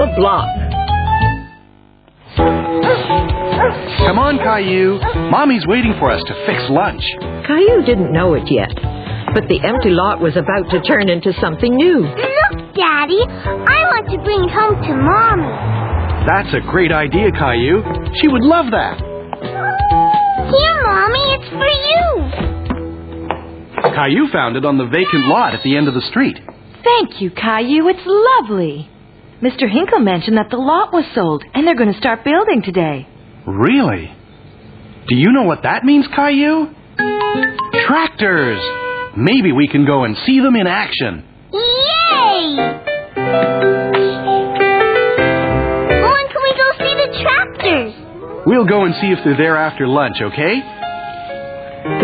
The block. Come on, Caillou. Mommy's waiting for us to fix lunch. Caillou didn't know it yet, but the empty lot was about to turn into something new. Look, Daddy. I want to bring it home to Mommy. That's a great idea, Caillou. She would love that. Here, Mommy. It's for you. Caillou found it on the vacant lot at the end of the street. Thank you, Caillou. It's lovely. Mr. Hinkle mentioned that the lot was sold, and they're going to start building today. Really? Do you know what that means, Caillou? Tractors! Maybe we can go and see them in action. Yay! When can we go see the tractors? We'll go and see if they're there after lunch, okay?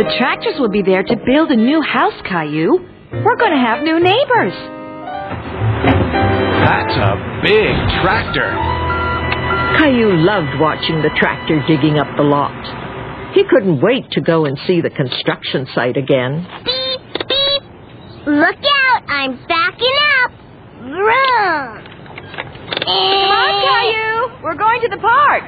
The tractors will be there to build a new house, Caillou. We're going to have new neighbors. That's a big tractor. Caillou loved watching the tractor digging up the lot. He couldn't wait to go and see the construction site again. Beep, beep. Look out, I'm backing up. Vroom. Come on, eh. Caillou. We're going to the park.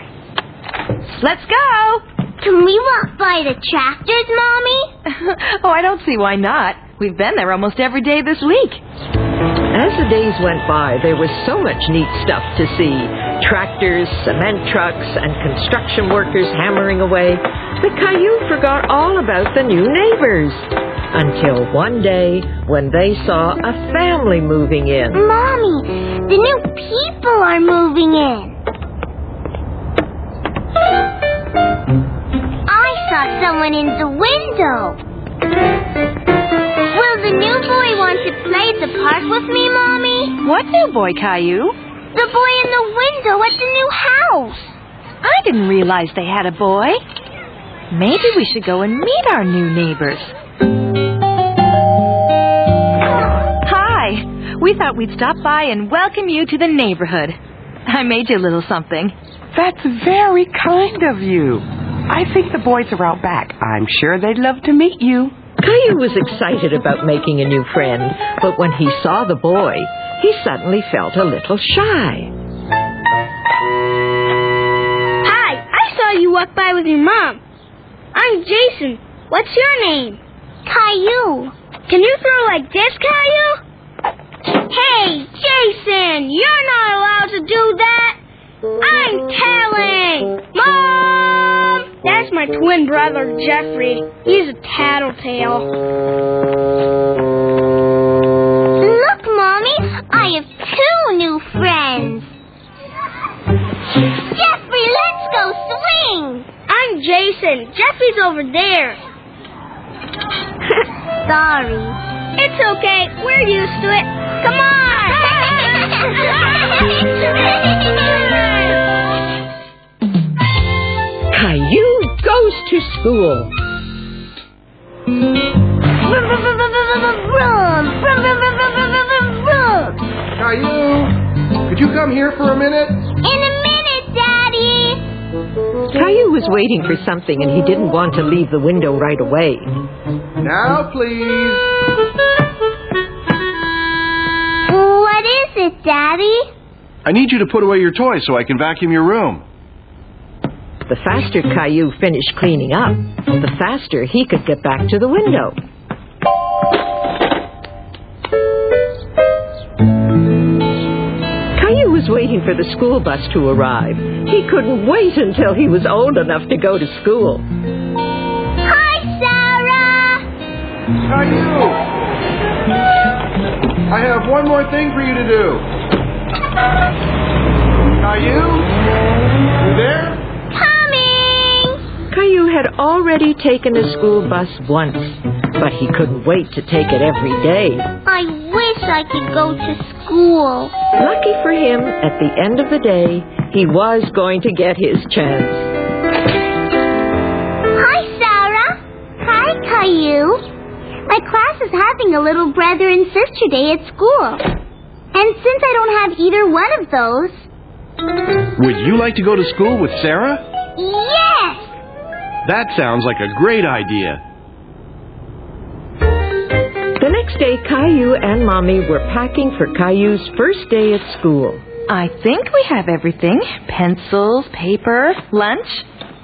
Let's go. Can we walk by the tractors, Mommy? oh, I don't see why not. We've been there almost every day this week. As the days went by, there was so much neat stuff to see tractors, cement trucks, and construction workers hammering away that Caillou forgot all about the new neighbors. Until one day when they saw a family moving in. Mommy, the new people are moving in. I saw someone in the window. Will the new boy want to play at the park with me, Mommy? What new boy, Caillou? The boy in the window at the new house. I didn't realize they had a boy. Maybe we should go and meet our new neighbors. Hi. We thought we'd stop by and welcome you to the neighborhood. I made you a little something. That's very kind of you. I think the boys are out back. I'm sure they'd love to meet you. Caillou was excited about making a new friend, but when he saw the boy, he suddenly felt a little shy. Hi, I saw you walk by with your mom. I'm Jason. What's your name? Caillou. Can you throw like this, Caillou? Hey, Jason, you're That's my twin brother, Jeffrey. He's a tattletale. Look, Mommy, I have two new friends. Jeffrey, let's go swing. I'm Jason. Jeffrey's over there. Sorry. It's okay. We're used to it. Come on. Caillou goes to school. Caillou, could you come here for a minute? In a minute, Daddy. Caillou was waiting for something and he didn't want to leave the window right away. Now, please. What is it, Daddy? I need you to put away your toys so I can vacuum your room. The faster Caillou finished cleaning up, the faster he could get back to the window. Caillou was waiting for the school bus to arrive. He couldn't wait until he was old enough to go to school. Hi, Sarah. Caillou! I have one more thing for you to do. Caillou? You there? Coming! Caillou had already taken a school bus once, but he couldn't wait to take it every day. I wish I could go to school. Lucky for him, at the end of the day, he was going to get his chance. Hi, Sarah. Hi, Caillou. My class is having a little brother and sister day at school. And since I don't have either one of those, Would you like to go to school with Sarah? yes! That sounds like a great idea. The next day, Caillou and Mommy were packing for Caillou's first day at school. I think we have everything pencils, paper, lunch.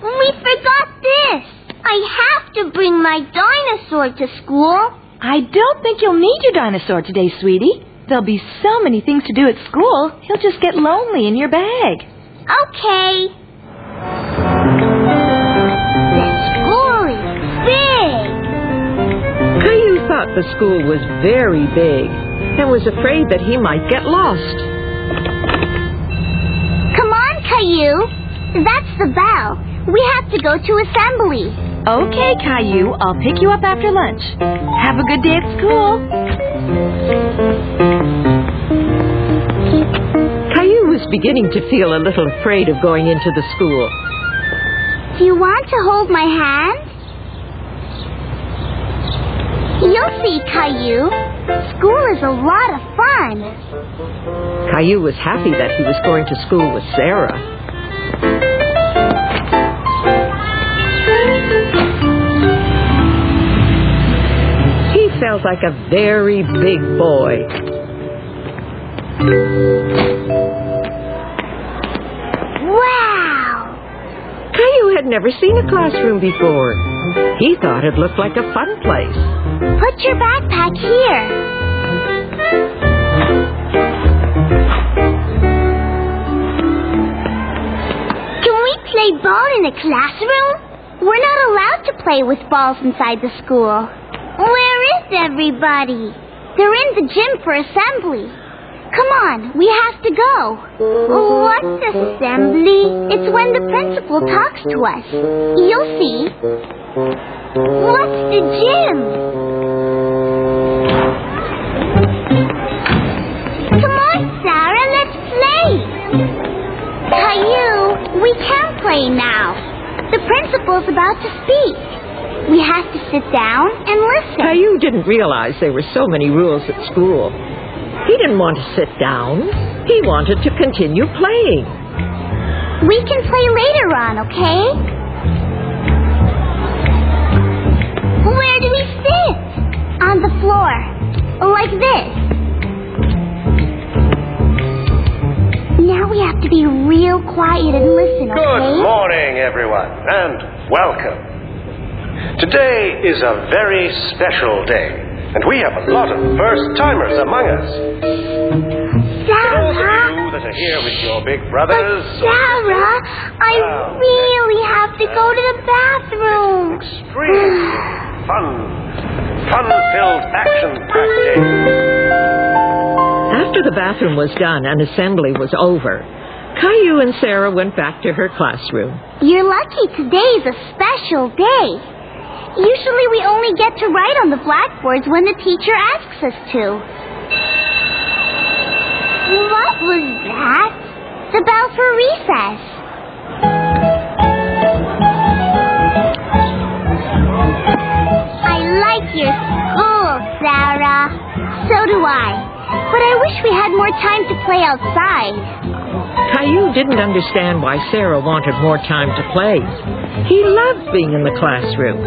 We forgot this. I have to bring my dinosaur to school. I don't think you'll need your dinosaur today, sweetie. There'll be so many things to do at school, he'll just get lonely in your bag. Okay. Thought the school was very big and was afraid that he might get lost. Come on, Caillou. That's the bell. We have to go to assembly. Okay, Caillou, I'll pick you up after lunch. Have a good day at school. Caillou was beginning to feel a little afraid of going into the school. Do you want to hold my hand? You'll see, Caillou. School is a lot of fun. Caillou was happy that he was going to school with Sarah. He felt like a very big boy. Had never seen a classroom before. He thought it looked like a fun place. Put your backpack here. Can we play ball in the classroom? We're not allowed to play with balls inside the school. Where is everybody? They're in the gym for assembly. Come on, we have to go. What's assembly? It's when the principal talks to us. You'll see. What's the gym? Come on, Sarah, let's play. Caillou, we can play now. The principal's about to speak. We have to sit down and listen. Caillou didn't realize there were so many rules at school. He didn't want to sit down. He wanted to continue playing. We can play later on, okay? Where do we sit? On the floor. Like this. Now we have to be real quiet and listen, okay? Good morning, everyone, and welcome. Today is a very special day, and we have a lot of first timers among us. For those of Sarah! you that are here with your big But brothers, Sarah, I Oh. really have to go to the bathroom. extremely fun, fun-filled, action-packed day. After the bathroom was done and assembly was over, Caillou and Sarah went back to her classroom. You're lucky today's a special day. Usually we only get to write on the blackboards when the teacher asks us to. What was that? The bell for recess. I like your So do I. But I wish we had more time to play outside. Caillou didn't understand why Sarah wanted more time to play. He loved being in the classroom.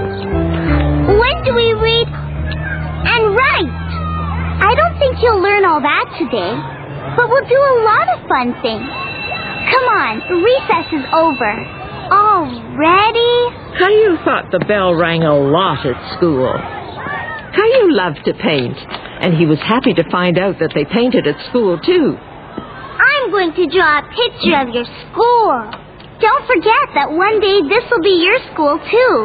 When do we read and write? I don't think you'll learn all that today, but we'll do a lot of fun things. Come on, recess is over. Already? Caillou thought the bell rang a lot at school. Caillou loved to paint, and he was happy to find out that they painted at school, too. I'm going to draw a picture of your school. Don't forget that one day this will be your school, too.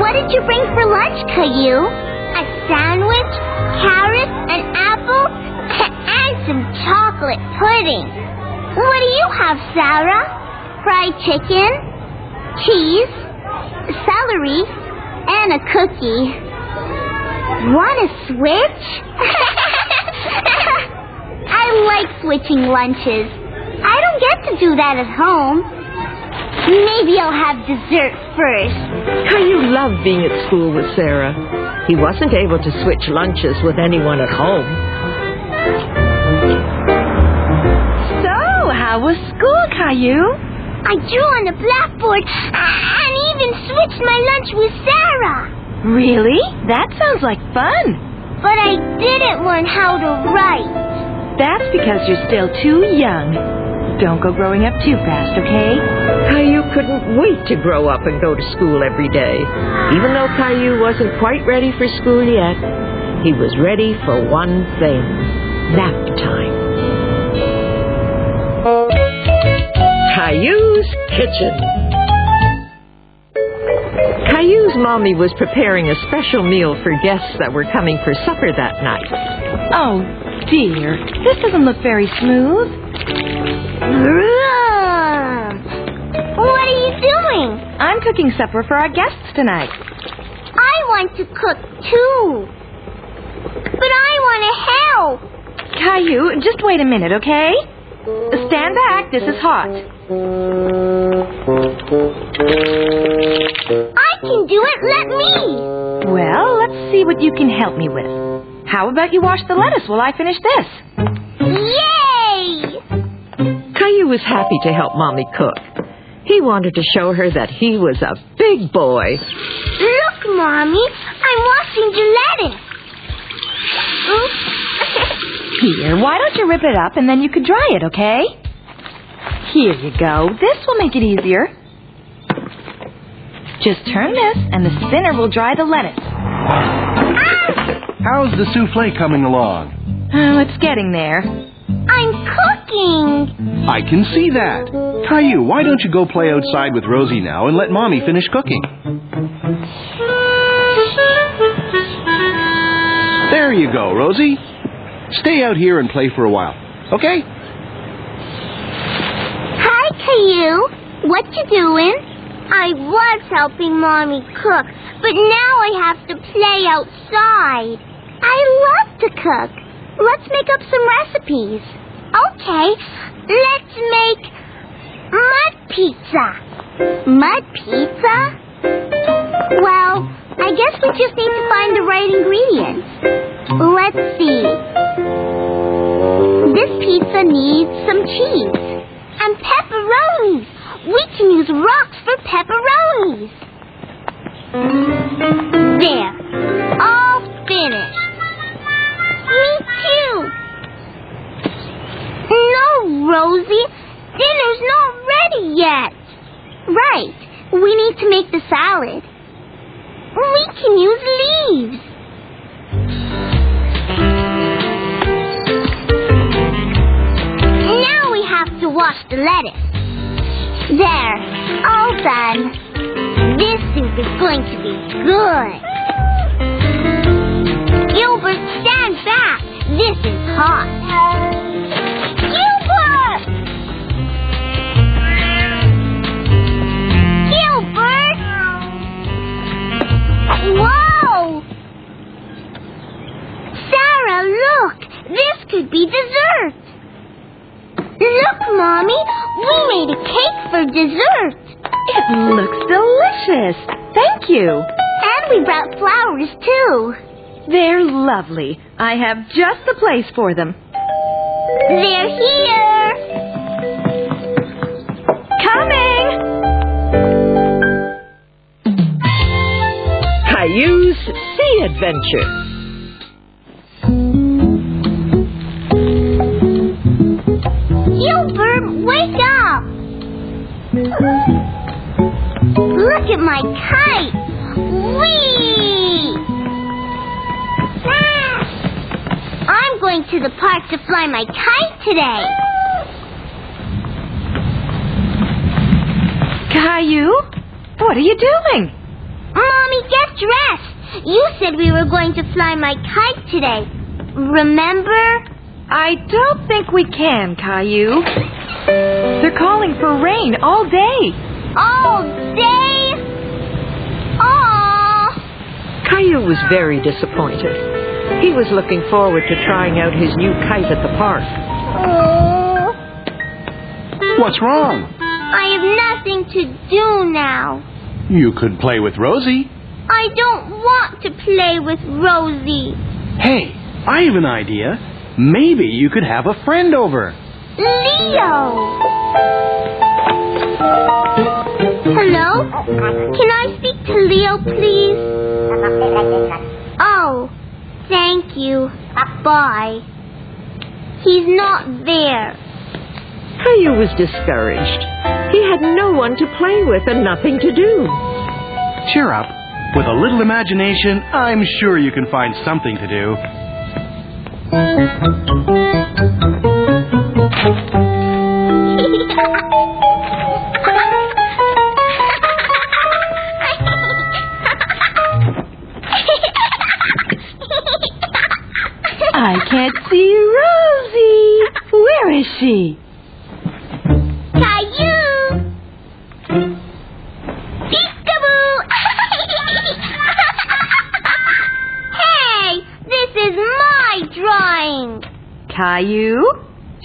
What did you bring for lunch, Caillou? What do you have, Sarah? Fried chicken, cheese, celery, and a cookie. Want to switch? I like switching lunches. I don't get to do that at home. Maybe I'll have dessert first. How you love being at school with Sarah. He wasn't able to switch lunches with anyone at home. How was school, Caillou? I drew on the blackboard and even switched my lunch with Sarah. Really? That sounds like fun. But I didn't learn how to write. That's because you're still too young. Don't go growing up too fast, okay? Caillou couldn't wait to grow up and go to school every day. Even though Caillou wasn't quite ready for school yet, he was ready for one thing nap time. Caillou's Kitchen. Caillou's mommy was preparing a special meal for guests that were coming for supper that night. Oh, dear. This doesn't look very smooth. What are you doing? I'm cooking supper for our guests tonight. I want to cook too. But I want to help. Caillou, just wait a minute, okay? Stand back. This is hot. I can do it. Let me. Well, let's see what you can help me with. How about you wash the lettuce while I finish this? Yay! Caillou was happy to help Mommy cook. He wanted to show her that he was a big boy. Look, Mommy. I'm washing the lettuce. Oops. Here, why don't you rip it up and then you could dry it, okay? Here you go. This will make it easier. Just turn this, and the spinner will dry the lettuce. Ah! How's the souffle coming along? Oh, it's getting there. I'm cooking. I can see that. Caillou, why don't you go play outside with Rosie now and let Mommy finish cooking? There you go, Rosie. Stay out here and play for a while, okay? Hi, Caillou. What you doing? I was helping Mommy cook, but now I have to play outside. I love to cook. Let's make up some recipes. Okay, let's make mud pizza. Mud pizza? Well, I guess we just need to find the right ingredients. Let's see. This pizza needs some cheese and pepperonis. We can use rocks for pepperonis. There. All finished. Me too. No, Rosie. Dinner's not ready yet. Right. We need to make the salad. We can use leaves. Wash the lettuce. There, all done. This soup is going to be good. Gilbert, stand back. This is hot. Gilbert! Gilbert! Whoa! Sarah, look. This could be dessert. Look, Mommy. We made a cake for dessert. It looks delicious. Thank you. And we brought flowers, too. They're lovely. I have just the place for them. They're here. Coming! Caillou's Sea Adventure. Look at my kite. Whee! Ah! I'm going to the park to fly my kite today. Caillou? What are you doing? Mommy, get dressed. You said we were going to fly my kite today. Remember? I don't think we can, Caillou. They're calling for rain all day. All day? Aww. Caillou was very disappointed. He was looking forward to trying out his new kite at the park. Oh. What's wrong? I have nothing to do now. You could play with Rosie. I don't want to play with Rosie. Hey, I have an idea. Maybe you could have a friend over. Leo! Hello? Can I speak to Leo, please? Oh, thank you. Bye. He's not there. Caillou was discouraged. He had no one to play with and nothing to do. Cheer up. With a little imagination, I'm sure you can find something to do. I can't see Rosie. Where is she?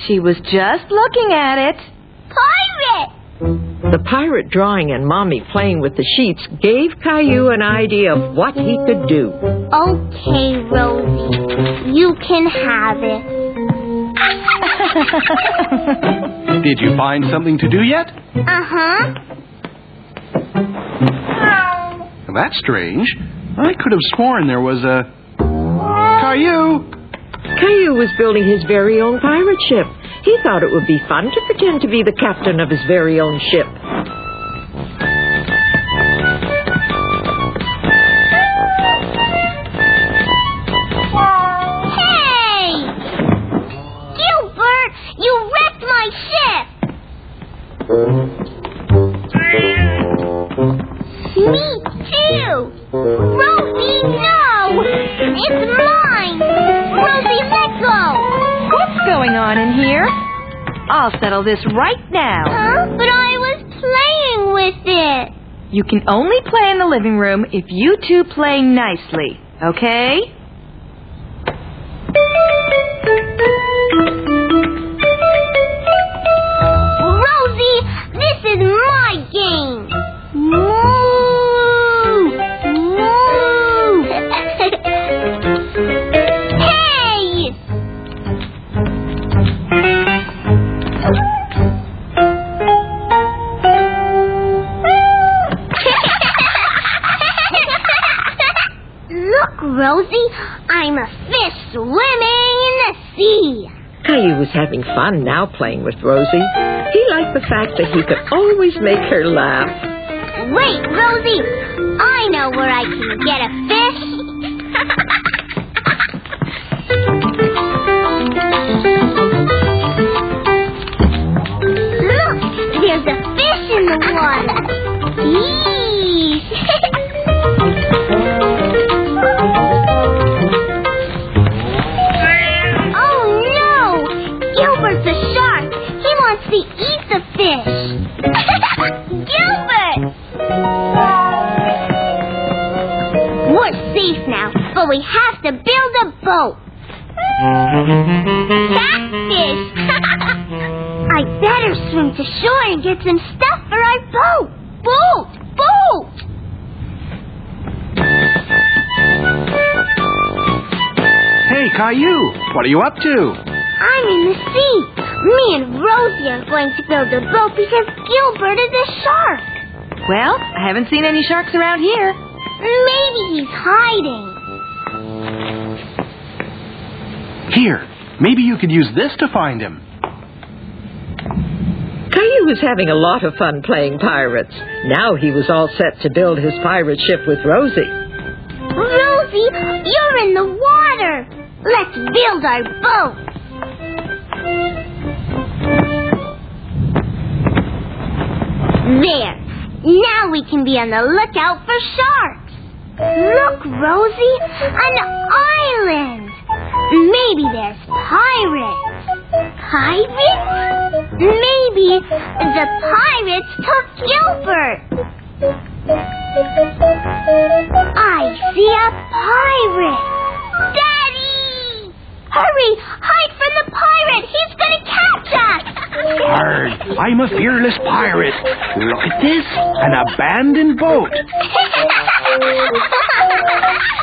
She was just looking at it. Pirate! The pirate drawing and Mommy playing with the sheets gave Caillou an idea of what he could do. Okay, Rosie, you can have it. Did you find something to do yet? Uh-huh. That's strange. I could have sworn there was a. Caillou! Caillou was building his very own pirate ship. He thought it would be fun to pretend to be the captain of his very own ship. I'll this right now. Huh? But I was playing with it! You can only play in the living room if you two play nicely, okay? Rosie, this is my game! Rosie, I'm a fish swimming in the sea. Caillou was having fun now playing with Rosie. He liked the fact that he could always make her laugh. Wait, Rosie, I know where I can get a fish. Look, there's a fish in the water. Yee. fish. Gilbert! We're safe now, but we have to build a boat. Catfish! I better swim to shore and get some stuff for our boat. Boat! Boat! Hey, Caillou! What are you up to? I'm in the sea. Me and Rosie are going to build a boat because Gilbert is a shark. Well, I haven't seen any sharks around here. Maybe he's hiding. Here, maybe you could use this to find him. Caillou was having a lot of fun playing pirates. Now he was all set to build his pirate ship with Rosie. Rosie, you're in the water. Let's build our boat. There. Now we can be on the lookout for sharks. Look, Rosie, an island. Maybe there's pirates. Pirates? Maybe the pirates took Gilbert. I see a pirate. Daddy! Hurry! Hide from the pirate! He's gonna catch us! Hard. I'm a fearless pirate. Look at this. An abandoned boat.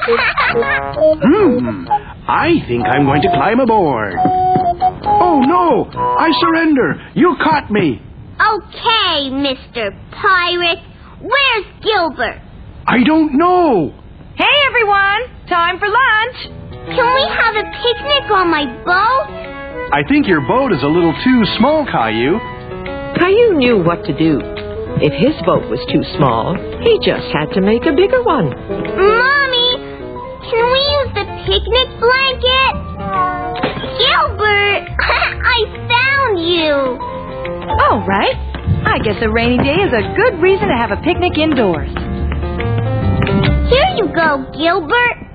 Hmm. I think I'm going to climb aboard. Oh no! I surrender. You caught me. Okay, Mr. Pirate. Where's Gilbert? I don't know. Hey, everyone! Time for lunch! Can we have a picnic on my boat? I think your boat is a little too small, Caillou. Caillou knew what to do. If his boat was too small, he just had to make a bigger one. Mommy, can we use the picnic blanket? Gilbert, I found you. All right. I guess a rainy day is a good reason to have a picnic indoors. Here you go, Gilbert.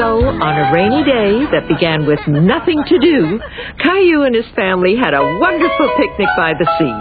So, on a rainy day that began with nothing to do, Caillou and his family had a wonderful picnic by the sea.